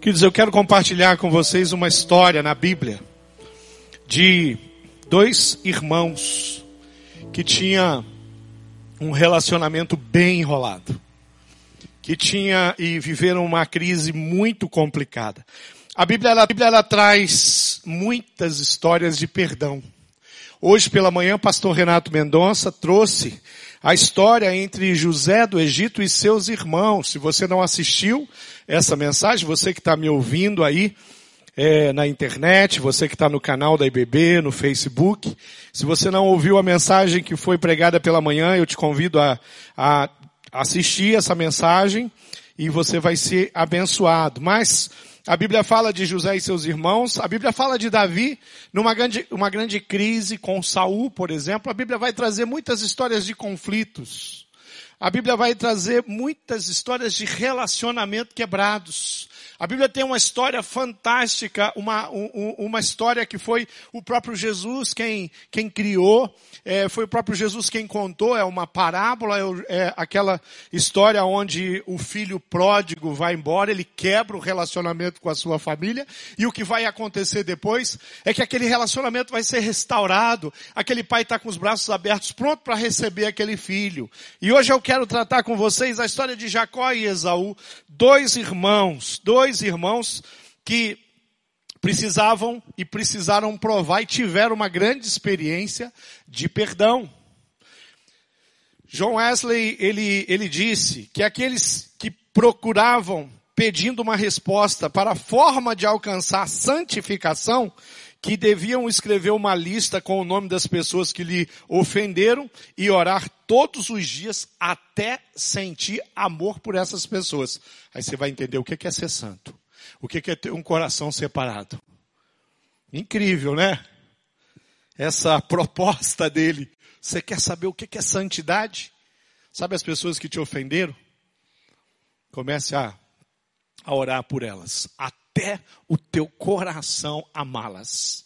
Queridos, eu quero compartilhar com vocês uma história na Bíblia de dois irmãos que tinha um relacionamento bem enrolado, que tinha e viveram uma crise muito complicada. A Bíblia, ela, a Bíblia ela traz muitas histórias de perdão. Hoje pela manhã, o pastor Renato Mendonça trouxe a história entre José do Egito e seus irmãos. Se você não assistiu essa mensagem, você que está me ouvindo aí é, na internet, você que está no canal da IBB, no Facebook, se você não ouviu a mensagem que foi pregada pela manhã, eu te convido a, a assistir essa mensagem e você vai ser abençoado. Mas a Bíblia fala de José e seus irmãos. A Bíblia fala de Davi numa grande, uma grande crise com Saul, por exemplo. A Bíblia vai trazer muitas histórias de conflitos. A Bíblia vai trazer muitas histórias de relacionamento quebrados. A Bíblia tem uma história fantástica, uma, um, uma história que foi o próprio Jesus quem, quem criou, é, foi o próprio Jesus quem contou, é uma parábola, é, é aquela história onde o filho pródigo vai embora, ele quebra o relacionamento com a sua família, e o que vai acontecer depois é que aquele relacionamento vai ser restaurado, aquele pai está com os braços abertos, pronto para receber aquele filho. E hoje eu quero tratar com vocês a história de Jacó e Esaú, dois irmãos, dois dois irmãos que precisavam e precisaram provar e tiveram uma grande experiência de perdão. John Wesley, ele, ele disse que aqueles que procuravam pedindo uma resposta para a forma de alcançar santificação, que deviam escrever uma lista com o nome das pessoas que lhe ofenderam e orar todos os dias até sentir amor por essas pessoas. Aí você vai entender o que é ser santo. O que é ter um coração separado. Incrível, né? Essa proposta dele. Você quer saber o que é santidade? Sabe as pessoas que te ofenderam? Comece a, a orar por elas. Até o teu coração amá-las.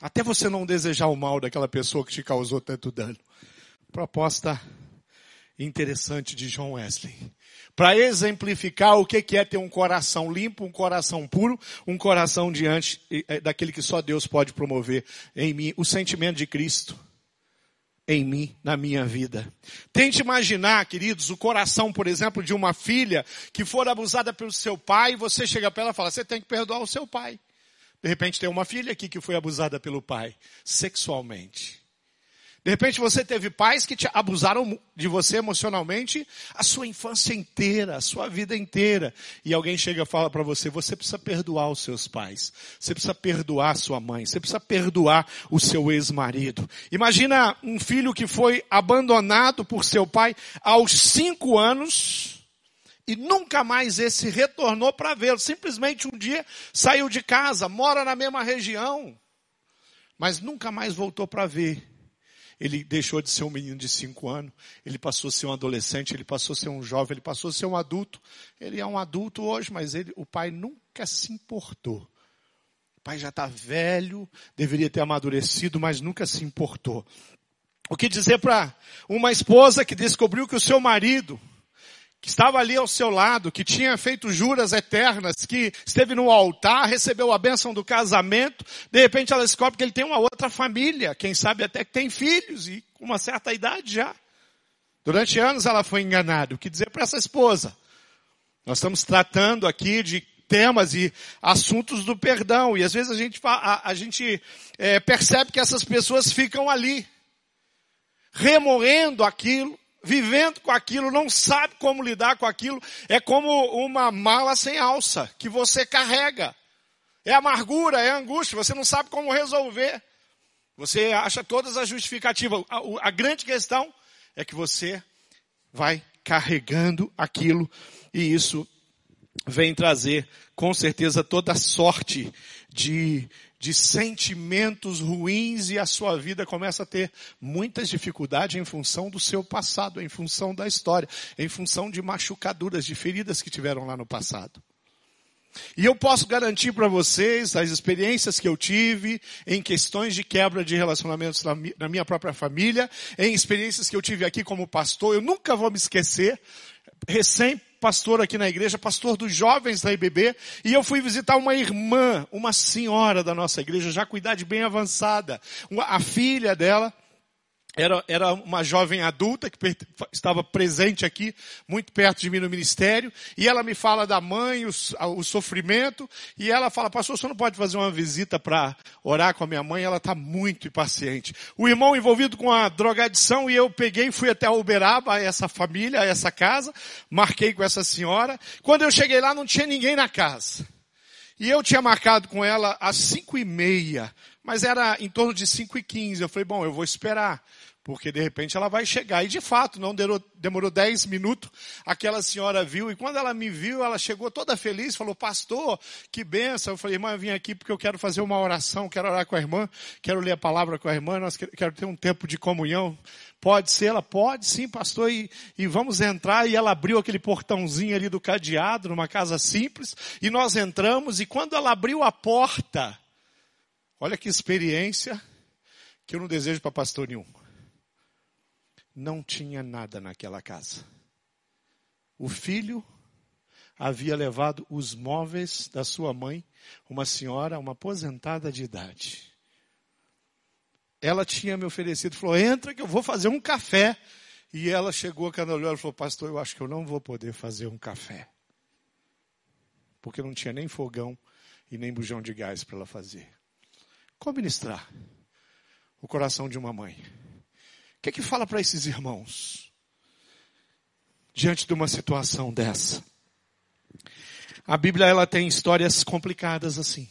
Até você não desejar o mal daquela pessoa que te causou tanto dano. Proposta interessante de John Wesley. Para exemplificar o que é ter um coração limpo, um coração puro, um coração diante é, daquele que só Deus pode promover em mim, o sentimento de Cristo em mim, na minha vida. Tente imaginar, queridos, o coração, por exemplo, de uma filha que for abusada pelo seu pai, e você chega para ela e fala, você tem que perdoar o seu pai. De repente tem uma filha aqui que foi abusada pelo pai, sexualmente. De repente você teve pais que te abusaram de você emocionalmente a sua infância inteira, a sua vida inteira. E alguém chega e fala para você, você precisa perdoar os seus pais. Você precisa perdoar a sua mãe. Você precisa perdoar o seu ex-marido. Imagina um filho que foi abandonado por seu pai aos cinco anos e nunca mais esse retornou para vê-lo. Simplesmente um dia saiu de casa, mora na mesma região, mas nunca mais voltou para ver ele deixou de ser um menino de cinco anos, ele passou a ser um adolescente, ele passou a ser um jovem, ele passou a ser um adulto. Ele é um adulto hoje, mas ele, o pai nunca se importou. O pai já está velho, deveria ter amadurecido, mas nunca se importou. O que dizer para uma esposa que descobriu que o seu marido que estava ali ao seu lado, que tinha feito juras eternas, que esteve no altar, recebeu a bênção do casamento, de repente ela descobre que ele tem uma outra família, quem sabe até que tem filhos e com uma certa idade já. Durante anos ela foi enganada. O que dizer para essa esposa? Nós estamos tratando aqui de temas e assuntos do perdão e às vezes a gente, a, a gente é, percebe que essas pessoas ficam ali, remoendo aquilo, vivendo com aquilo, não sabe como lidar com aquilo, é como uma mala sem alça que você carrega. É amargura, é angústia, você não sabe como resolver. Você acha todas as justificativas. A, a grande questão é que você vai carregando aquilo e isso vem trazer com certeza toda sorte de de sentimentos ruins e a sua vida começa a ter muitas dificuldades em função do seu passado, em função da história, em função de machucaduras, de feridas que tiveram lá no passado. E eu posso garantir para vocês as experiências que eu tive em questões de quebra de relacionamentos na minha própria família, em experiências que eu tive aqui como pastor, eu nunca vou me esquecer, recém pastor aqui na igreja, pastor dos jovens da IBB, e eu fui visitar uma irmã, uma senhora da nossa igreja, já com idade bem avançada. A filha dela era, era uma jovem adulta que estava presente aqui, muito perto de mim no ministério, e ela me fala da mãe, o, o sofrimento, e ela fala, pastor, você não pode fazer uma visita para orar com a minha mãe? Ela está muito impaciente. O irmão envolvido com a drogadição, e eu peguei fui até Uberaba, essa família, essa casa, marquei com essa senhora. Quando eu cheguei lá, não tinha ninguém na casa. E eu tinha marcado com ela às cinco e meia, mas era em torno de cinco e quinze. Eu falei, bom, eu vou esperar porque de repente ela vai chegar. E de fato, não demorou, demorou 10 minutos, aquela senhora viu, e quando ela me viu, ela chegou toda feliz, falou, pastor, que benção. Eu falei, irmã, eu vim aqui porque eu quero fazer uma oração, quero orar com a irmã, quero ler a palavra com a irmã, nós quero ter um tempo de comunhão. Pode ser? Ela pode sim, pastor, e, e vamos entrar. E ela abriu aquele portãozinho ali do cadeado, numa casa simples, e nós entramos, e quando ela abriu a porta, olha que experiência que eu não desejo para pastor nenhum não tinha nada naquela casa. O filho havia levado os móveis da sua mãe, uma senhora, uma aposentada de idade. Ela tinha me oferecido, falou: entra que eu vou fazer um café. E ela chegou, quando olhou, ela falou: Pastor, eu acho que eu não vou poder fazer um café. Porque não tinha nem fogão e nem bujão de gás para ela fazer. Como ministrar o coração de uma mãe? Que é que fala para esses irmãos? Diante de uma situação dessa. A Bíblia ela tem histórias complicadas assim.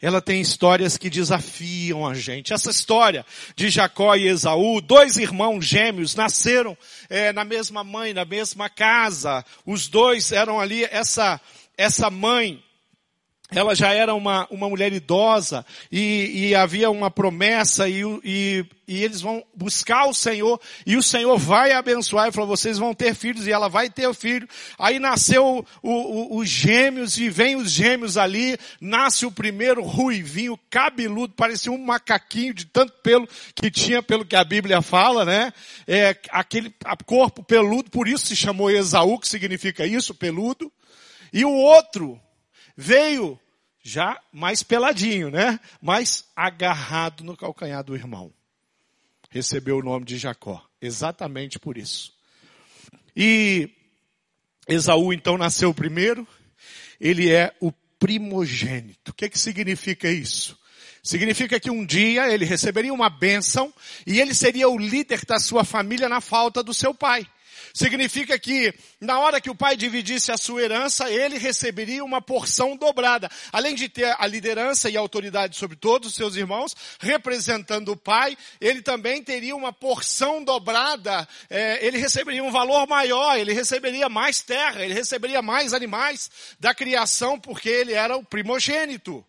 Ela tem histórias que desafiam a gente. Essa história de Jacó e Esaú, dois irmãos gêmeos, nasceram é, na mesma mãe, na mesma casa. Os dois eram ali, essa, essa mãe ela já era uma, uma mulher idosa e, e havia uma promessa e, e, e, eles vão buscar o Senhor e o Senhor vai abençoar e falou, vocês vão ter filhos e ela vai ter o filho. Aí nasceu os gêmeos e vem os gêmeos ali, nasce o primeiro ruivinho, cabeludo, parecia um macaquinho de tanto pelo que tinha, pelo que a Bíblia fala, né? É, aquele corpo peludo, por isso se chamou Esaú, que significa isso, peludo. E o outro, veio já mais peladinho, né? Mais agarrado no calcanhar do irmão. Recebeu o nome de Jacó, exatamente por isso. E Esaú então nasceu primeiro, ele é o primogênito. O que, que significa isso? Significa que um dia ele receberia uma bênção e ele seria o líder da sua família na falta do seu pai. Significa que na hora que o pai dividisse a sua herança, ele receberia uma porção dobrada. Além de ter a liderança e a autoridade sobre todos os seus irmãos, representando o pai, ele também teria uma porção dobrada. É, ele receberia um valor maior, ele receberia mais terra, ele receberia mais animais da criação, porque ele era o primogênito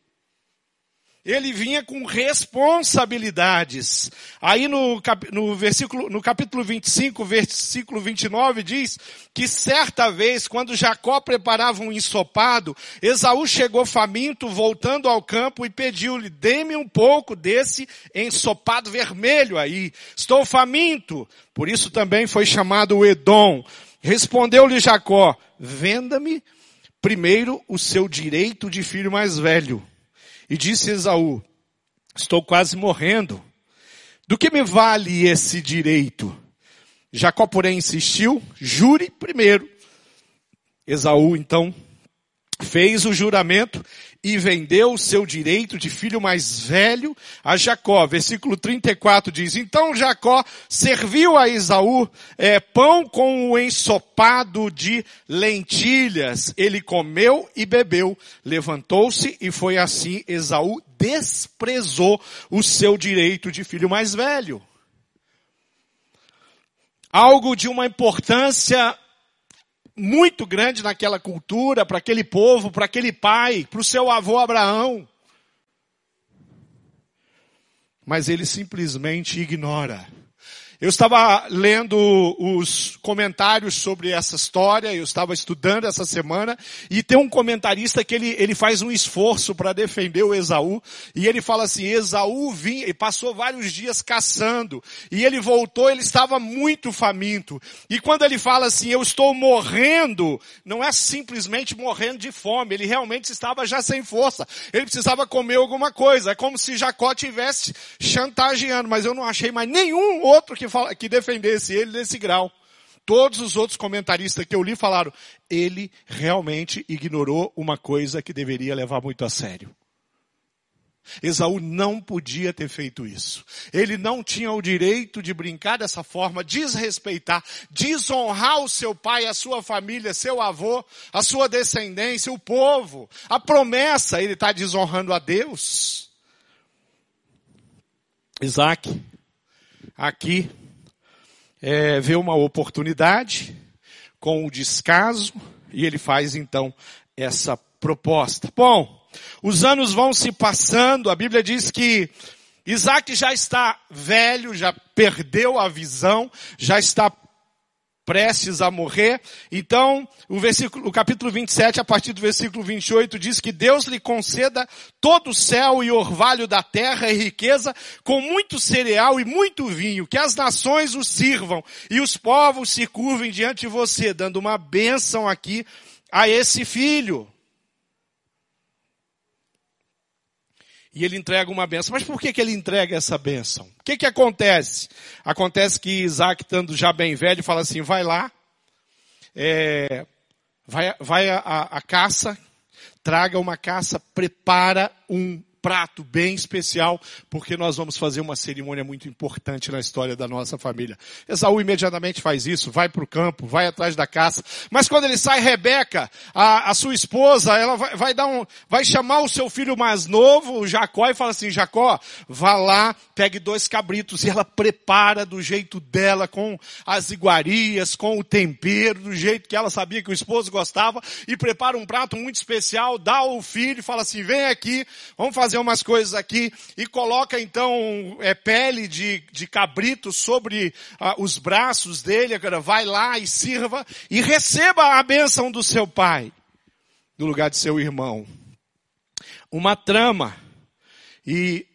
ele vinha com responsabilidades. Aí no, no, versículo, no capítulo 25, versículo 29 diz que certa vez, quando Jacó preparava um ensopado, Esaú chegou faminto, voltando ao campo e pediu-lhe, dê-me um pouco desse ensopado vermelho aí. Estou faminto. Por isso também foi chamado Edom. Respondeu-lhe Jacó, venda-me primeiro o seu direito de filho mais velho e disse Esaú, estou quase morrendo. Do que me vale esse direito? Jacó, porém, insistiu, jure primeiro. Esaú, então, fez o juramento e vendeu o seu direito de filho mais velho a Jacó. Versículo 34 diz, então Jacó serviu a Esaú é, pão com o ensopado de lentilhas. Ele comeu e bebeu, levantou-se e foi assim Esaú desprezou o seu direito de filho mais velho. Algo de uma importância muito grande naquela cultura, para aquele povo, para aquele pai, para o seu avô Abraão. Mas ele simplesmente ignora. Eu estava lendo os comentários sobre essa história, eu estava estudando essa semana, e tem um comentarista que ele, ele faz um esforço para defender o Esaú, e ele fala assim, Esaú vinha, e passou vários dias caçando, e ele voltou, ele estava muito faminto. E quando ele fala assim, eu estou morrendo, não é simplesmente morrendo de fome, ele realmente estava já sem força, ele precisava comer alguma coisa, é como se Jacó tivesse chantageando, mas eu não achei mais nenhum outro que que defendesse ele nesse grau. Todos os outros comentaristas que eu li falaram, ele realmente ignorou uma coisa que deveria levar muito a sério. Esaú não podia ter feito isso. Ele não tinha o direito de brincar dessa forma, desrespeitar, desonrar o seu pai, a sua família, seu avô, a sua descendência, o povo, a promessa, ele está desonrando a Deus. Isaac, aqui, é, vê uma oportunidade com o descaso e ele faz então essa proposta. Bom, os anos vão se passando, a Bíblia diz que Isaac já está velho, já perdeu a visão, já está prestes a morrer. Então, o versículo, o capítulo 27, a partir do versículo 28, diz que Deus lhe conceda todo o céu e orvalho da terra e riqueza, com muito cereal e muito vinho, que as nações o sirvam e os povos se curvem diante de você, dando uma bênção aqui a esse filho. E ele entrega uma benção. Mas por que, que ele entrega essa benção? O que, que acontece? Acontece que Isaac, estando já bem velho, fala assim, vai lá, é, vai, vai a, a, a caça, traga uma caça, prepara um prato bem especial, porque nós vamos fazer uma cerimônia muito importante na história da nossa família. Esaú imediatamente faz isso, vai para o campo, vai atrás da caça. Mas quando ele sai, Rebeca, a, a sua esposa, ela vai, vai, dar um, vai chamar o seu filho mais novo, o Jacó, e fala assim, Jacó, vá lá, pegue dois cabritos, e ela prepara do jeito dela, com as iguarias, com o tempero, do jeito que ela sabia que o esposo gostava, e prepara um prato muito especial, dá ao filho, fala assim, vem aqui, vamos fazer fazer umas coisas aqui e coloca então é, pele de, de cabrito sobre ah, os braços dele, agora vai lá e sirva e receba a bênção do seu pai, no lugar de seu irmão. Uma trama. E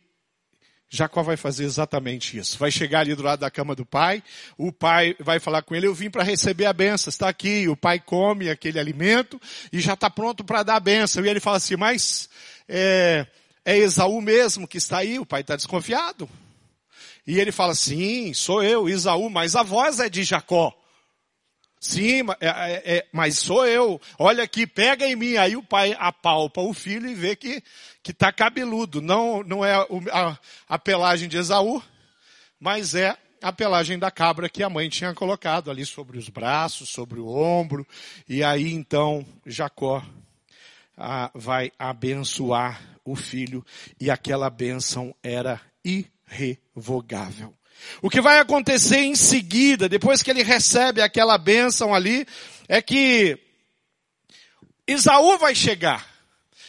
Jacó vai fazer exatamente isso. Vai chegar ali do lado da cama do pai, o pai vai falar com ele, eu vim para receber a benção, está aqui, o pai come aquele alimento e já está pronto para dar a benção. E ele fala assim, mas é, é Esaú mesmo que está aí, o pai está desconfiado. E ele fala, sim, sou eu, Esaú, mas a voz é de Jacó. Sim, é, é, é, mas sou eu. Olha aqui, pega em mim. Aí o pai apalpa o filho e vê que que está cabeludo. Não, não é a, a pelagem de Esaú, mas é a pelagem da cabra que a mãe tinha colocado ali sobre os braços, sobre o ombro. E aí então Jacó ah, vai abençoar o filho e aquela bênção era irrevogável. O que vai acontecer em seguida, depois que ele recebe aquela bênção ali, é que Isaú vai chegar.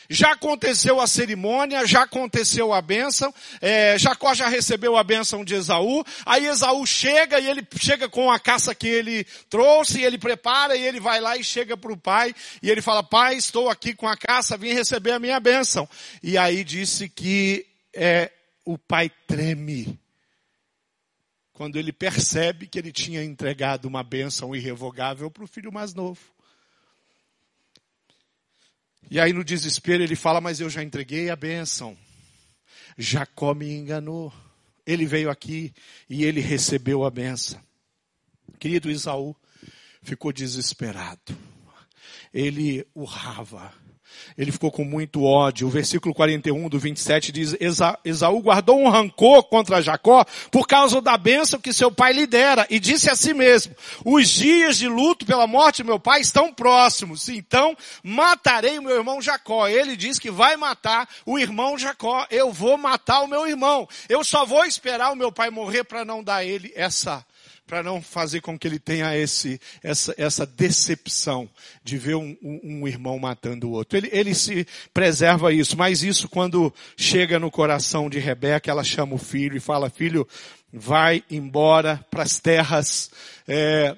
Já aconteceu a cerimônia, já aconteceu a bênção, é, Jacó já recebeu a bênção de Esaú, aí Esaú chega e ele chega com a caça que ele trouxe, e ele prepara e ele vai lá e chega para o pai, e ele fala, pai, estou aqui com a caça, vim receber a minha bênção. E aí disse que é, o pai treme quando ele percebe que ele tinha entregado uma bênção irrevogável para o filho mais novo. E aí no desespero ele fala, mas eu já entreguei a bênção. Jacó me enganou. Ele veio aqui e ele recebeu a bênção. Querido Isaú ficou desesperado. Ele urrava ele ficou com muito ódio. O versículo 41 do 27 diz, Esaú guardou um rancor contra Jacó por causa da bênção que seu pai lhe dera e disse a si mesmo, os dias de luto pela morte de meu pai estão próximos, então matarei o meu irmão Jacó. Ele diz que vai matar o irmão Jacó. Eu vou matar o meu irmão. Eu só vou esperar o meu pai morrer para não dar ele essa para não fazer com que ele tenha esse, essa, essa decepção de ver um, um, um irmão matando o outro. Ele, ele se preserva isso, mas isso quando chega no coração de Rebeca, ela chama o filho e fala, filho, vai embora para as terras, é,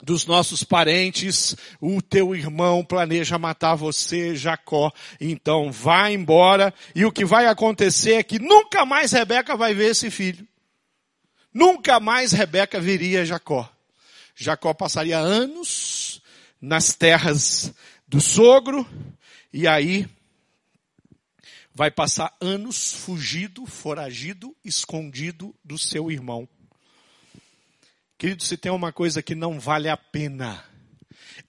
dos nossos parentes, o teu irmão planeja matar você, Jacó. Então vá embora e o que vai acontecer é que nunca mais Rebeca vai ver esse filho. Nunca mais Rebeca veria Jacó. Jacó passaria anos nas terras do sogro e aí vai passar anos fugido, foragido, escondido do seu irmão. Querido, se tem uma coisa que não vale a pena,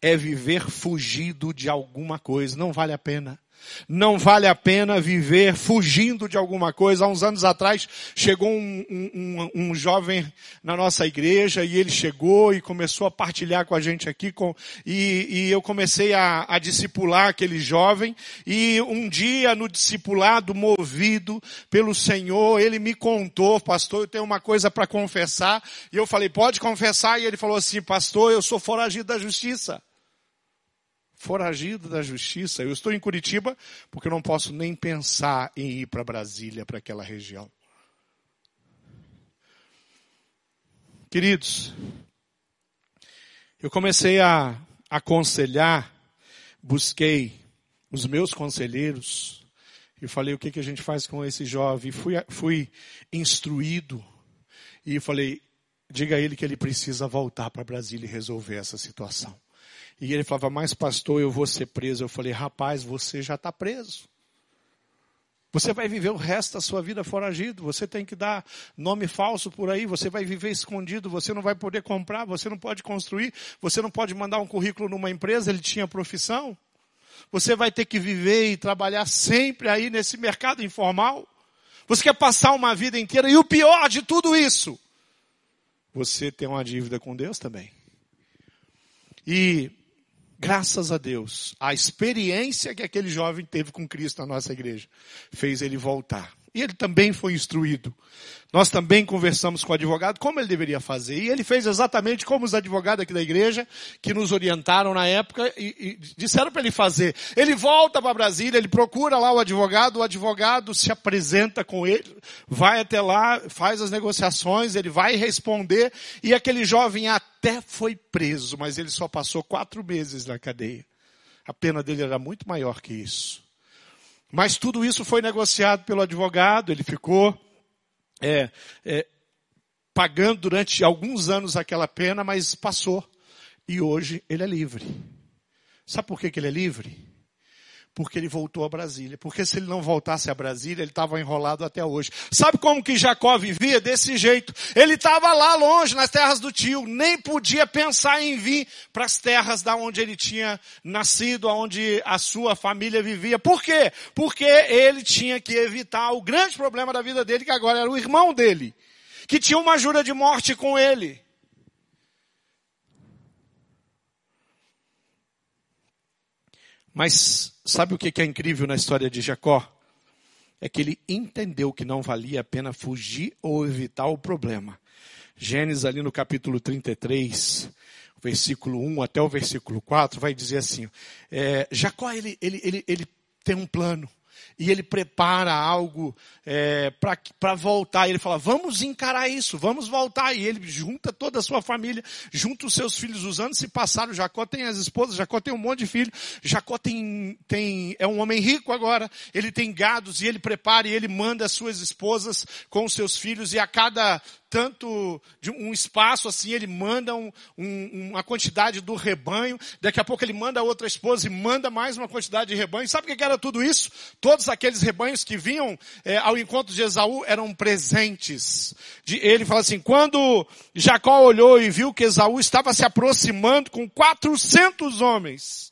é viver fugido de alguma coisa. Não vale a pena. Não vale a pena viver fugindo de alguma coisa. Há uns anos atrás chegou um, um, um, jovem na nossa igreja e ele chegou e começou a partilhar com a gente aqui com, e, e eu comecei a, a discipular aquele jovem e um dia no discipulado movido pelo Senhor, ele me contou, pastor, eu tenho uma coisa para confessar e eu falei, pode confessar? E ele falou assim, pastor, eu sou foragido da justiça foragido da justiça. Eu estou em Curitiba porque eu não posso nem pensar em ir para Brasília, para aquela região. Queridos, eu comecei a aconselhar, busquei os meus conselheiros e falei o que, que a gente faz com esse jovem. Fui, fui instruído e falei, diga a ele que ele precisa voltar para Brasília e resolver essa situação. E ele falava, mas pastor, eu vou ser preso. Eu falei, rapaz, você já está preso. Você vai viver o resto da sua vida foragido. Você tem que dar nome falso por aí. Você vai viver escondido. Você não vai poder comprar. Você não pode construir. Você não pode mandar um currículo numa empresa. Ele tinha profissão. Você vai ter que viver e trabalhar sempre aí nesse mercado informal. Você quer passar uma vida inteira. E o pior de tudo isso, você tem uma dívida com Deus também. E graças a Deus, a experiência que aquele jovem teve com Cristo na nossa igreja fez ele voltar. E ele também foi instruído. Nós também conversamos com o advogado como ele deveria fazer. E ele fez exatamente como os advogados aqui da igreja, que nos orientaram na época e, e disseram para ele fazer. Ele volta para Brasília, ele procura lá o advogado, o advogado se apresenta com ele, vai até lá, faz as negociações, ele vai responder. E aquele jovem até foi preso, mas ele só passou quatro meses na cadeia. A pena dele era muito maior que isso. Mas tudo isso foi negociado pelo advogado, ele ficou é, é, pagando durante alguns anos aquela pena, mas passou. E hoje ele é livre. Sabe por que, que ele é livre? Porque ele voltou a Brasília. Porque se ele não voltasse a Brasília, ele estava enrolado até hoje. Sabe como que Jacó vivia? Desse jeito. Ele estava lá longe, nas terras do tio, nem podia pensar em vir para as terras da onde ele tinha nascido, onde a sua família vivia. Por quê? Porque ele tinha que evitar o grande problema da vida dele, que agora era o irmão dele, que tinha uma jura de morte com ele. Mas sabe o que é incrível na história de Jacó? É que ele entendeu que não valia a pena fugir ou evitar o problema. Gênesis ali no capítulo 33, versículo 1 até o versículo 4, vai dizer assim, é, Jacó ele, ele, ele, ele tem um plano e ele prepara algo é, para voltar. Ele fala, vamos encarar isso, vamos voltar. E ele junta toda a sua família, junta os seus filhos. Os anos se passaram, Jacó tem as esposas, Jacó tem um monte de filhos. Jacó tem, tem, é um homem rico agora, ele tem gados e ele prepara e ele manda as suas esposas com os seus filhos. E a cada tanto de um espaço assim, ele manda um, um, uma quantidade do rebanho, daqui a pouco ele manda outra esposa e manda mais uma quantidade de rebanho. Sabe o que era tudo isso? Todos aqueles rebanhos que vinham é, ao encontro de Esaú eram presentes. De, ele fala assim, quando Jacó olhou e viu que Esaú estava se aproximando com 400 homens,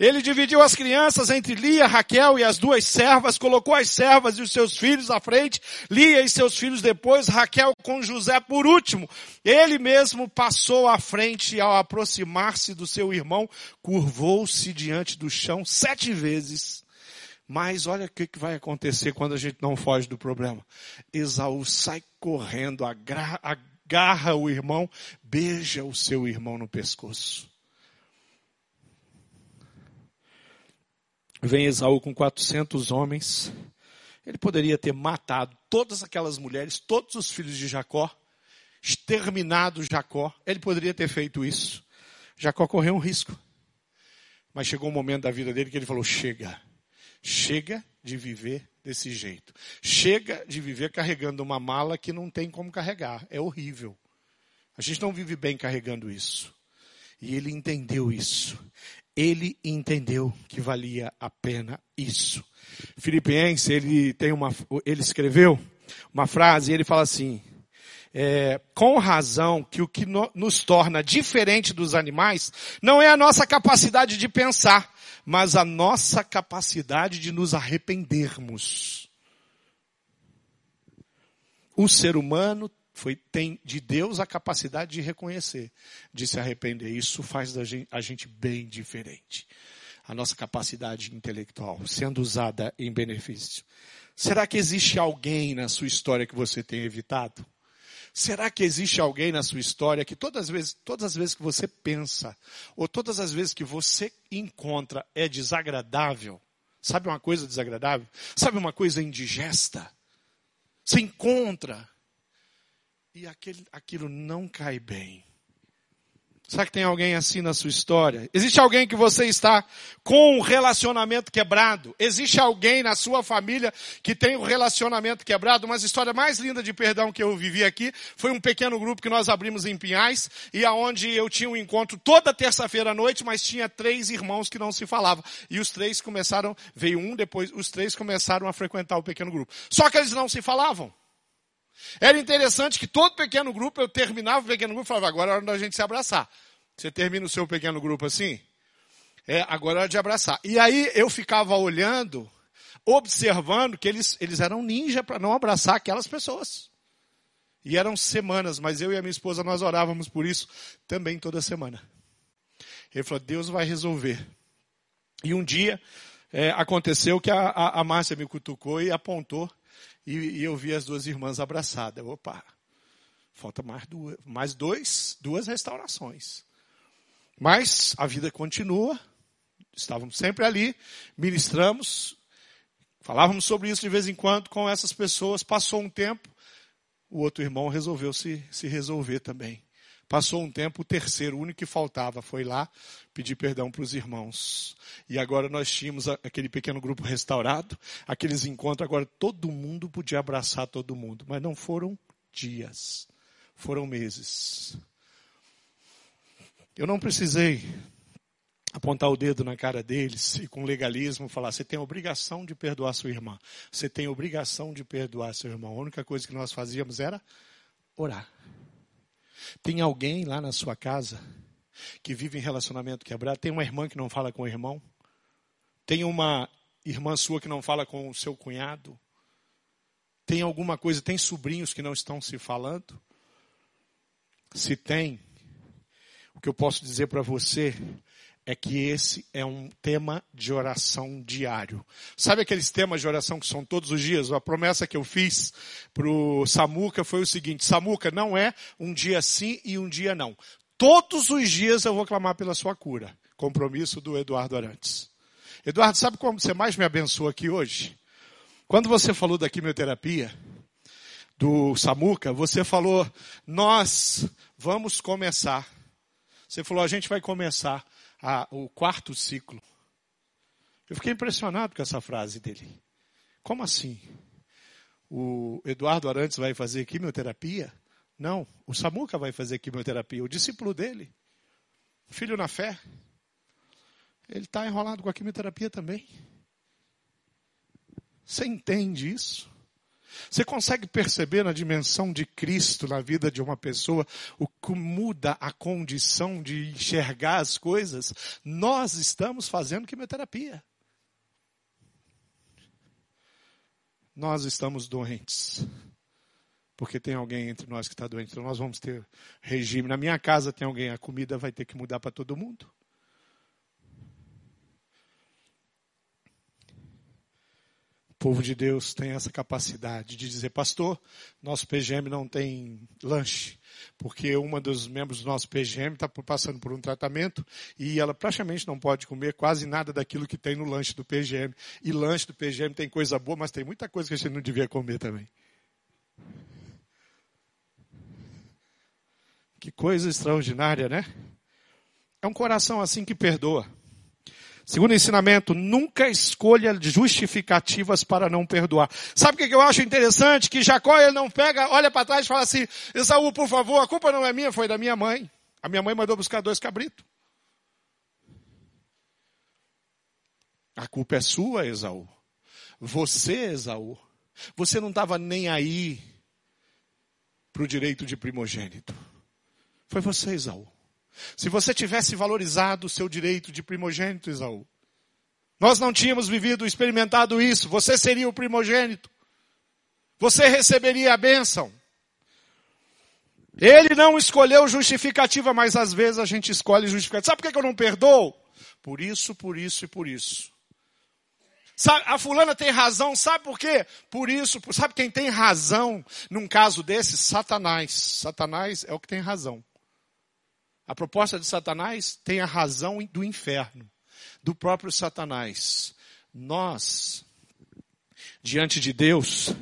ele dividiu as crianças entre Lia, Raquel e as duas servas, colocou as servas e os seus filhos à frente, Lia e seus filhos depois, Raquel com José por último. Ele mesmo passou à frente e ao aproximar-se do seu irmão, curvou-se diante do chão sete vezes. Mas olha o que vai acontecer quando a gente não foge do problema. Esaú sai correndo, agarra o irmão, beija o seu irmão no pescoço. Vem Esaú com 400 homens. Ele poderia ter matado todas aquelas mulheres, todos os filhos de Jacó, exterminado Jacó. Ele poderia ter feito isso. Jacó correu um risco. Mas chegou um momento da vida dele que ele falou: chega, chega de viver desse jeito. Chega de viver carregando uma mala que não tem como carregar. É horrível. A gente não vive bem carregando isso. E ele entendeu isso. Ele entendeu que valia a pena isso. Filipenses, ele tem uma, ele escreveu uma frase, e ele fala assim: é, com razão que o que no, nos torna diferente dos animais não é a nossa capacidade de pensar, mas a nossa capacidade de nos arrependermos. O ser humano foi, tem de Deus a capacidade de reconhecer, de se arrepender. Isso faz a gente, a gente bem diferente. A nossa capacidade intelectual sendo usada em benefício. Será que existe alguém na sua história que você tem evitado? Será que existe alguém na sua história que todas as vezes, todas as vezes que você pensa, ou todas as vezes que você encontra é desagradável? Sabe uma coisa desagradável? Sabe uma coisa indigesta? Você encontra e aquele, aquilo não cai bem. Será que tem alguém assim na sua história? Existe alguém que você está com um relacionamento quebrado? Existe alguém na sua família que tem um relacionamento quebrado? Uma história mais linda de perdão que eu vivi aqui foi um pequeno grupo que nós abrimos em Pinhais e aonde eu tinha um encontro toda terça-feira à noite, mas tinha três irmãos que não se falavam. E os três começaram, veio um depois, os três começaram a frequentar o pequeno grupo. Só que eles não se falavam. Era interessante que todo pequeno grupo, eu terminava o pequeno grupo e falava, agora é hora da gente se abraçar. Você termina o seu pequeno grupo assim? É, agora é hora de abraçar. E aí eu ficava olhando, observando que eles, eles eram ninja para não abraçar aquelas pessoas. E eram semanas, mas eu e a minha esposa nós orávamos por isso também toda semana. Ele falou, Deus vai resolver. E um dia é, aconteceu que a, a, a Márcia me cutucou e apontou e, e eu vi as duas irmãs abraçadas. Opa, falta mais, duas, mais dois, duas restaurações. Mas a vida continua. Estávamos sempre ali, ministramos, falávamos sobre isso de vez em quando com essas pessoas. Passou um tempo, o outro irmão resolveu se, se resolver também. Passou um tempo, o terceiro, o único que faltava, foi lá pedir perdão para os irmãos. E agora nós tínhamos aquele pequeno grupo restaurado, aqueles encontros, agora todo mundo podia abraçar todo mundo. Mas não foram dias, foram meses. Eu não precisei apontar o dedo na cara deles e com legalismo falar: você tem a obrigação de perdoar sua irmã. Você tem a obrigação de perdoar seu irmão. A única coisa que nós fazíamos era orar. Tem alguém lá na sua casa que vive em relacionamento quebrado? Tem uma irmã que não fala com o irmão? Tem uma irmã sua que não fala com o seu cunhado? Tem alguma coisa, tem sobrinhos que não estão se falando? Se tem, o que eu posso dizer para você é que esse é um tema de oração diário. Sabe aqueles temas de oração que são todos os dias? A promessa que eu fiz para o Samuca foi o seguinte: Samuca, não é um dia sim e um dia não. Todos os dias eu vou clamar pela sua cura. Compromisso do Eduardo Arantes. Eduardo, sabe como você mais me abençoa aqui hoje? Quando você falou da quimioterapia, do Samuca, você falou, nós vamos começar. Você falou, a gente vai começar a, o quarto ciclo. Eu fiquei impressionado com essa frase dele. Como assim? O Eduardo Arantes vai fazer quimioterapia? Não, o Samuca vai fazer quimioterapia, o discípulo dele, filho na fé. Ele está enrolado com a quimioterapia também. Você entende isso? Você consegue perceber na dimensão de Cristo na vida de uma pessoa o que muda a condição de enxergar as coisas? Nós estamos fazendo quimioterapia. Nós estamos doentes. Porque tem alguém entre nós que está doente. Então nós vamos ter regime. Na minha casa tem alguém, a comida vai ter que mudar para todo mundo. Povo de Deus tem essa capacidade de dizer, pastor, nosso PGM não tem lanche, porque uma dos membros do nosso PGM está passando por um tratamento e ela praticamente não pode comer quase nada daquilo que tem no lanche do PGM. E lanche do PGM tem coisa boa, mas tem muita coisa que a gente não devia comer também. Que coisa extraordinária, né? É um coração assim que perdoa. Segundo ensinamento, nunca escolha justificativas para não perdoar. Sabe o que eu acho interessante? Que Jacó ele não pega, olha para trás e fala assim, Esaú, por favor, a culpa não é minha, foi da minha mãe. A minha mãe mandou buscar dois cabritos. A culpa é sua, Esaú. Você, Esaú. Você não estava nem aí para o direito de primogênito. Foi você, Esaú. Se você tivesse valorizado o seu direito de primogênito, Isaú, nós não tínhamos vivido, experimentado isso, você seria o primogênito. Você receberia a bênção. Ele não escolheu justificativa, mas às vezes a gente escolhe justificativa. Sabe por que eu não perdoo? Por isso, por isso e por isso. Sabe, a fulana tem razão, sabe por quê? Por isso, sabe quem tem razão num caso desse? Satanás. Satanás é o que tem razão. A proposta de Satanás tem a razão do inferno, do próprio Satanás. Nós, diante de Deus,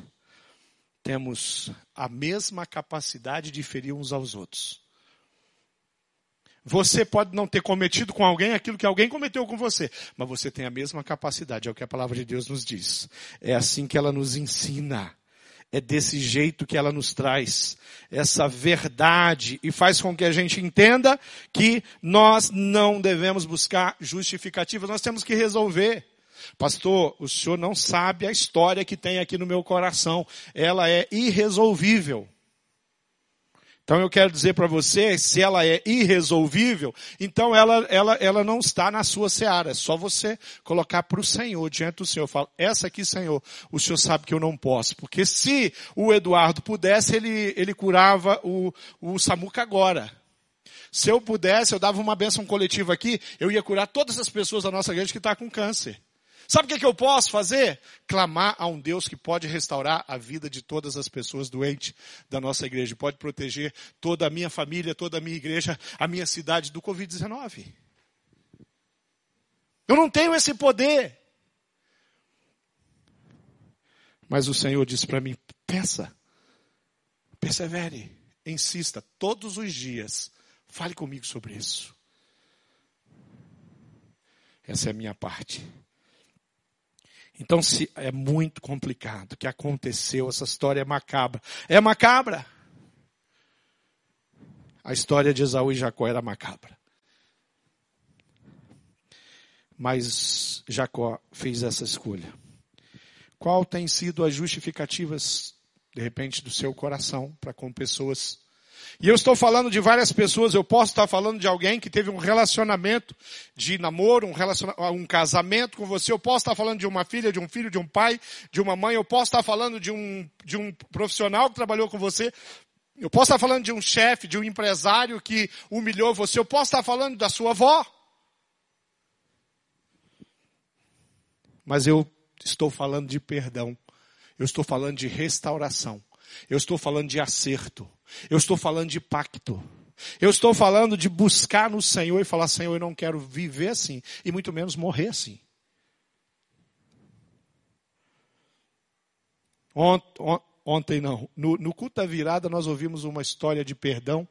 temos a mesma capacidade de ferir uns aos outros. Você pode não ter cometido com alguém aquilo que alguém cometeu com você, mas você tem a mesma capacidade, é o que a palavra de Deus nos diz. É assim que ela nos ensina. É desse jeito que ela nos traz essa verdade e faz com que a gente entenda que nós não devemos buscar justificativas, nós temos que resolver. Pastor, o senhor não sabe a história que tem aqui no meu coração. Ela é irresolvível. Então eu quero dizer para você, se ela é irresolvível, então ela, ela, ela não está na sua seara. É só você colocar para o Senhor, diante do Senhor. Fala, essa aqui, Senhor, o Senhor sabe que eu não posso. Porque se o Eduardo pudesse, ele, ele curava o, o Samuca agora. Se eu pudesse, eu dava uma bênção coletiva aqui, eu ia curar todas as pessoas da nossa igreja que está com câncer. Sabe o que, que eu posso fazer? Clamar a um Deus que pode restaurar a vida de todas as pessoas doentes da nossa igreja. Pode proteger toda a minha família, toda a minha igreja, a minha cidade do Covid-19. Eu não tenho esse poder. Mas o Senhor disse para mim: peça, persevere, insista, todos os dias, fale comigo sobre isso. Essa é a minha parte. Então se, é muito complicado o que aconteceu, essa história é macabra. É macabra. A história de Esaú e Jacó era macabra. Mas Jacó fez essa escolha. Qual tem sido as justificativas, de repente, do seu coração para com pessoas e eu estou falando de várias pessoas, eu posso estar falando de alguém que teve um relacionamento de namoro, um, um casamento com você, eu posso estar falando de uma filha, de um filho, de um pai, de uma mãe, eu posso estar falando de um, de um profissional que trabalhou com você, eu posso estar falando de um chefe, de um empresário que humilhou você, eu posso estar falando da sua avó. Mas eu estou falando de perdão. Eu estou falando de restauração. Eu estou falando de acerto. Eu estou falando de pacto. Eu estou falando de buscar no Senhor e falar, Senhor, eu não quero viver assim, e muito menos morrer assim. Ontem, ontem não, no, no culto da virada nós ouvimos uma história de perdão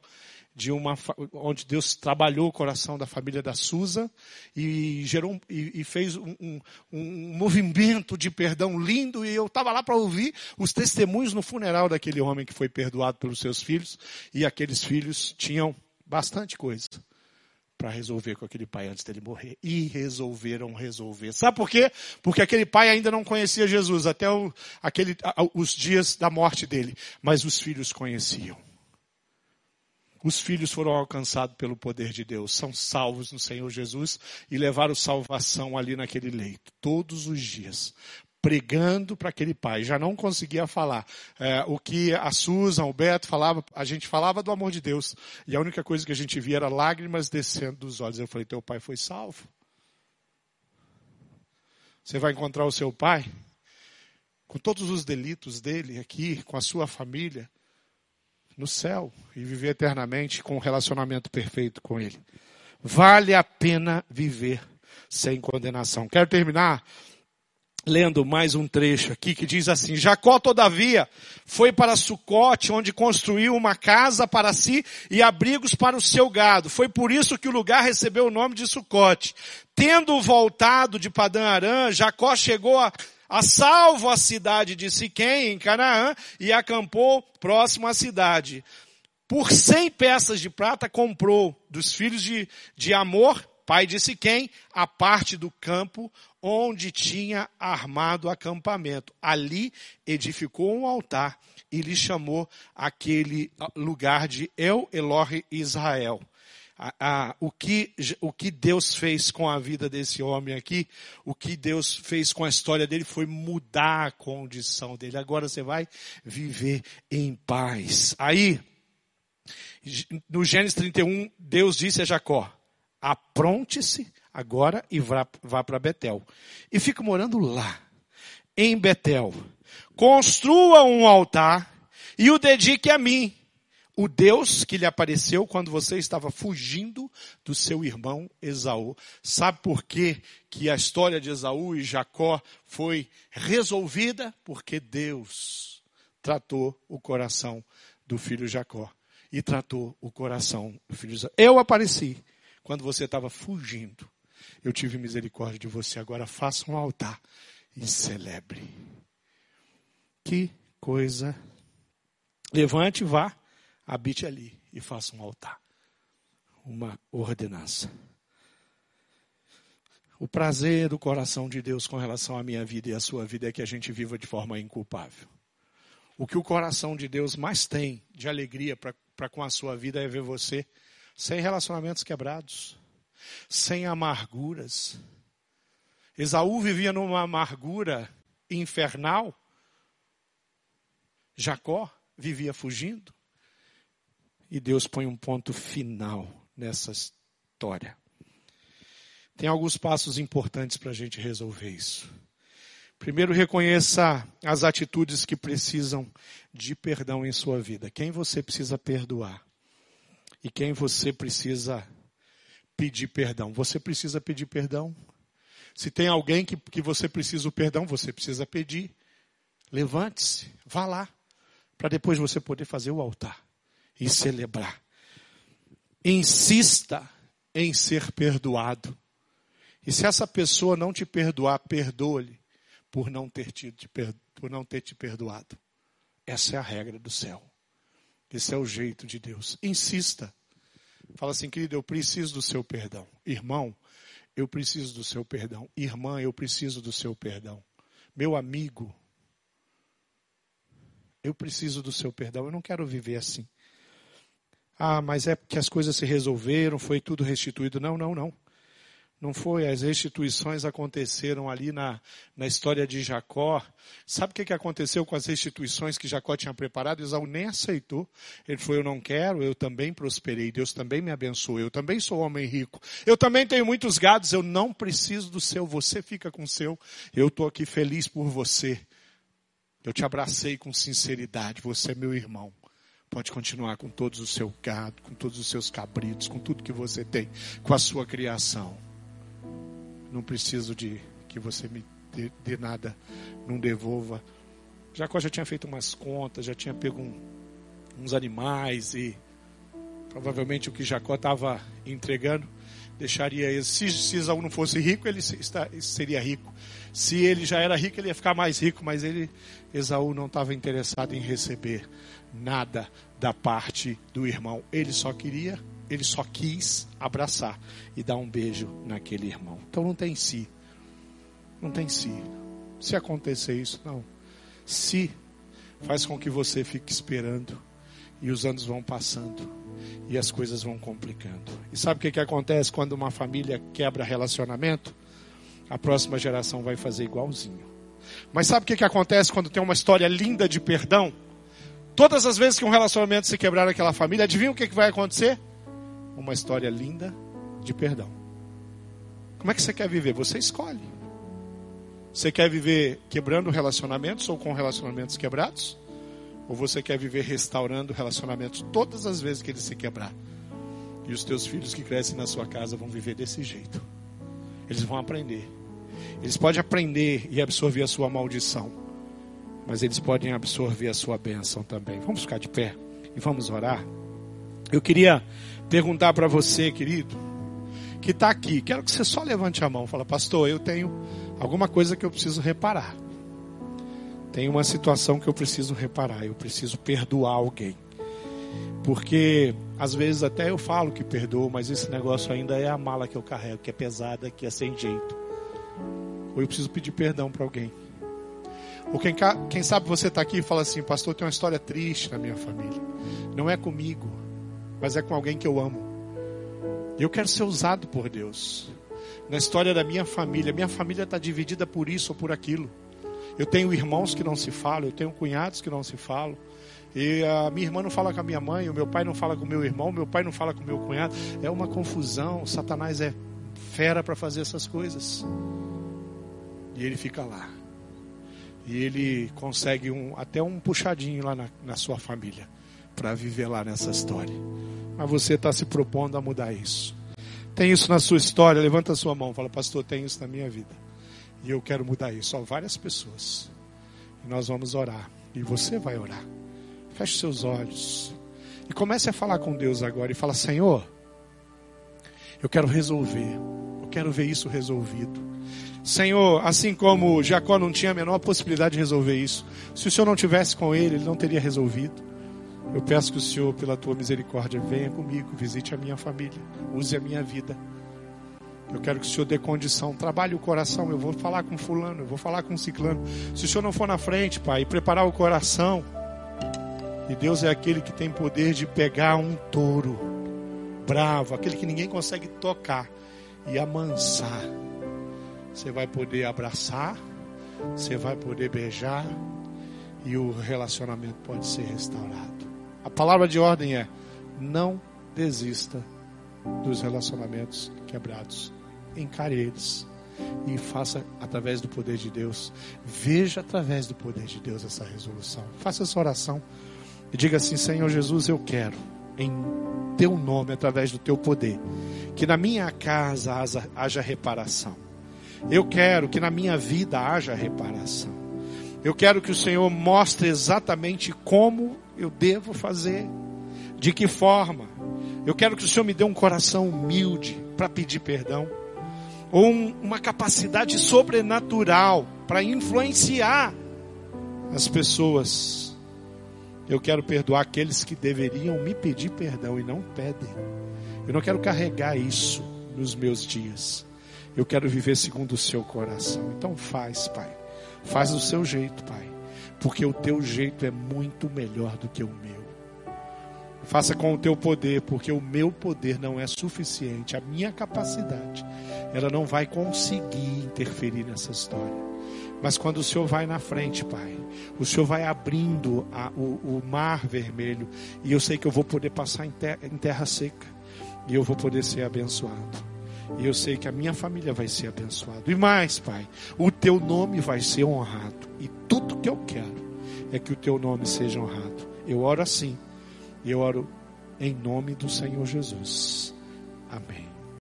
de uma onde Deus trabalhou o coração da família da Susa e gerou e, e fez um, um, um, movimento de perdão lindo e eu estava lá para ouvir os testemunhos no funeral daquele homem que foi perdoado pelos seus filhos e aqueles filhos tinham bastante coisa para resolver com aquele pai antes dele morrer. E resolveram resolver. Sabe por quê? Porque aquele pai ainda não conhecia Jesus até o, aquele, os dias da morte dele. Mas os filhos conheciam. Os filhos foram alcançados pelo poder de Deus, são salvos no Senhor Jesus e levaram salvação ali naquele leito, todos os dias, pregando para aquele pai. Já não conseguia falar. É, o que a Susan, o Beto falava, a gente falava do amor de Deus. E a única coisa que a gente via era lágrimas descendo dos olhos. Eu falei, teu pai foi salvo. Você vai encontrar o seu pai com todos os delitos dele aqui, com a sua família, no céu e viver eternamente com um relacionamento perfeito com ele. Vale a pena viver sem condenação. Quero terminar lendo mais um trecho aqui que diz assim: Jacó, todavia, foi para Sucote, onde construiu uma casa para si e abrigos para o seu gado. Foi por isso que o lugar recebeu o nome de Sucote. Tendo voltado de Padã Arã, Jacó chegou a, a salvo a cidade de Siquém, em Canaã, e acampou próximo à cidade. Por cem peças de prata comprou dos filhos de, de Amor, pai de Siquém, a parte do campo onde tinha armado acampamento. Ali edificou um altar e lhe chamou aquele lugar de El Elohe Israel. O, que, o que Deus fez com a vida desse homem aqui, o que Deus fez com a história dele foi mudar a condição dele. Agora você vai viver em paz. Aí, no Gênesis 31, Deus disse a Jacó, apronte-se agora e vá, vá para Betel. E fica morando lá, em Betel. Construa um altar e o dedique a mim, o Deus que lhe apareceu quando você estava fugindo do seu irmão Esaú. Sabe por quê que a história de Esaú e Jacó foi resolvida? Porque Deus tratou o coração do filho Jacó e tratou o coração do filho Esaú. Eu apareci quando você estava fugindo, eu tive misericórdia de você. Agora faça um altar e celebre. Que coisa. Levante, vá, habite ali e faça um altar. Uma ordenança. O prazer do coração de Deus com relação à minha vida e à sua vida é que a gente viva de forma inculpável. O que o coração de Deus mais tem de alegria para com a sua vida é ver você sem relacionamentos quebrados, sem amarguras. Esaú vivia numa amargura infernal. Jacó vivia fugindo. E Deus põe um ponto final nessa história. Tem alguns passos importantes para a gente resolver isso. Primeiro, reconheça as atitudes que precisam de perdão em sua vida. Quem você precisa perdoar? e quem você precisa pedir perdão. Você precisa pedir perdão. Se tem alguém que, que você precisa o perdão, você precisa pedir. Levante-se, vá lá, para depois você poder fazer o altar e celebrar. Insista em ser perdoado. E se essa pessoa não te perdoar, perdoe-lhe por não ter te, por não ter te perdoado. Essa é a regra do céu. Esse é o jeito de Deus. Insista. Fala assim, querido, eu preciso do seu perdão. Irmão, eu preciso do seu perdão. Irmã, eu preciso do seu perdão. Meu amigo, eu preciso do seu perdão. Eu não quero viver assim. Ah, mas é porque as coisas se resolveram, foi tudo restituído. Não, não, não. Não foi, as restituições aconteceram ali na, na história de Jacó. Sabe o que, que aconteceu com as restituições que Jacó tinha preparado? Esaú nem aceitou. Ele falou, eu não quero, eu também prosperei, Deus também me abençoou, eu também sou homem rico. Eu também tenho muitos gados, eu não preciso do seu, você fica com o seu. Eu estou aqui feliz por você. Eu te abracei com sinceridade, você é meu irmão. Pode continuar com todos o seu gado, com todos os seus cabritos, com tudo que você tem, com a sua criação. Não preciso de que você me dê, dê nada, não devolva. Jacó já tinha feito umas contas, já tinha pego um, uns animais e provavelmente o que Jacó estava entregando deixaria ele. Se, se Esaú não fosse rico, ele seria rico. Se ele já era rico, ele ia ficar mais rico, mas ele, Esaú não estava interessado em receber nada da parte do irmão. Ele só queria ele só quis abraçar e dar um beijo naquele irmão. Então não tem si. Não tem si. Se acontecer isso, não. Se faz com que você fique esperando e os anos vão passando e as coisas vão complicando. E sabe o que, que acontece quando uma família quebra relacionamento? A próxima geração vai fazer igualzinho. Mas sabe o que, que acontece quando tem uma história linda de perdão? Todas as vezes que um relacionamento se quebrar naquela família, adivinha o que, que vai acontecer? uma história linda de perdão. Como é que você quer viver? Você escolhe. Você quer viver quebrando relacionamentos ou com relacionamentos quebrados? Ou você quer viver restaurando relacionamentos todas as vezes que ele se quebrar? E os teus filhos que crescem na sua casa vão viver desse jeito. Eles vão aprender. Eles podem aprender e absorver a sua maldição. Mas eles podem absorver a sua bênção também. Vamos ficar de pé e vamos orar. Eu queria perguntar para você, querido, que está aqui. Quero que você só levante a mão. Fala, pastor, eu tenho alguma coisa que eu preciso reparar. Tem uma situação que eu preciso reparar. Eu preciso perdoar alguém. Porque às vezes até eu falo que perdoo, mas esse negócio ainda é a mala que eu carrego, que é pesada, que é sem jeito. Ou eu preciso pedir perdão para alguém. Ou quem, quem sabe você está aqui e fala assim, pastor, tem uma história triste na minha família. Não é comigo, mas é com alguém que eu amo. Eu quero ser usado por Deus. Na história da minha família, minha família está dividida por isso ou por aquilo. Eu tenho irmãos que não se falam, eu tenho cunhados que não se falam. E a minha irmã não fala com a minha mãe, o meu pai não fala com o meu irmão, meu pai não fala com o meu cunhado. É uma confusão. Satanás é fera para fazer essas coisas. E ele fica lá. E ele consegue um, até um puxadinho lá na, na sua família para viver lá nessa história. Mas você está se propondo a mudar isso. Tem isso na sua história? Levanta a sua mão. Fala, pastor, tem isso na minha vida. E eu quero mudar isso. Só várias pessoas. E nós vamos orar. E você vai orar. Feche seus olhos. E comece a falar com Deus agora. E fala, Senhor, eu quero resolver. Eu quero ver isso resolvido. Senhor, assim como Jacó não tinha a menor possibilidade de resolver isso, se o Senhor não tivesse com ele, ele não teria resolvido. Eu peço que o Senhor, pela tua misericórdia, venha comigo, visite a minha família, use a minha vida. Eu quero que o Senhor dê condição, trabalhe o coração. Eu vou falar com fulano, eu vou falar com ciclano. Se o Senhor não for na frente, Pai, e preparar o coração, e Deus é aquele que tem poder de pegar um touro bravo, aquele que ninguém consegue tocar e amansar. Você vai poder abraçar, você vai poder beijar e o relacionamento pode ser restaurado. A palavra de ordem é: não desista dos relacionamentos quebrados. Encare eles e faça através do poder de Deus. Veja através do poder de Deus essa resolução. Faça essa oração e diga assim: Senhor Jesus, eu quero, em teu nome, através do teu poder, que na minha casa haja, haja reparação. Eu quero que na minha vida haja reparação. Eu quero que o Senhor mostre exatamente como eu devo fazer, de que forma. Eu quero que o Senhor me dê um coração humilde para pedir perdão, ou um, uma capacidade sobrenatural para influenciar as pessoas. Eu quero perdoar aqueles que deveriam me pedir perdão e não pedem. Eu não quero carregar isso nos meus dias. Eu quero viver segundo o seu coração. Então faz, Pai. Faz do seu jeito, Pai. Porque o teu jeito é muito melhor do que o meu. Faça com o teu poder, porque o meu poder não é suficiente. A minha capacidade, ela não vai conseguir interferir nessa história. Mas quando o Senhor vai na frente, Pai, o Senhor vai abrindo a, o, o, mar vermelho, e eu sei que eu vou poder passar em em terra seca, e eu vou poder ser abençoado. E eu sei que a minha família vai ser abençoada. E mais, Pai, o teu nome vai ser honrado. E tudo que eu quero é que o teu nome seja honrado. Eu oro assim. E eu oro em nome do Senhor Jesus. Amém.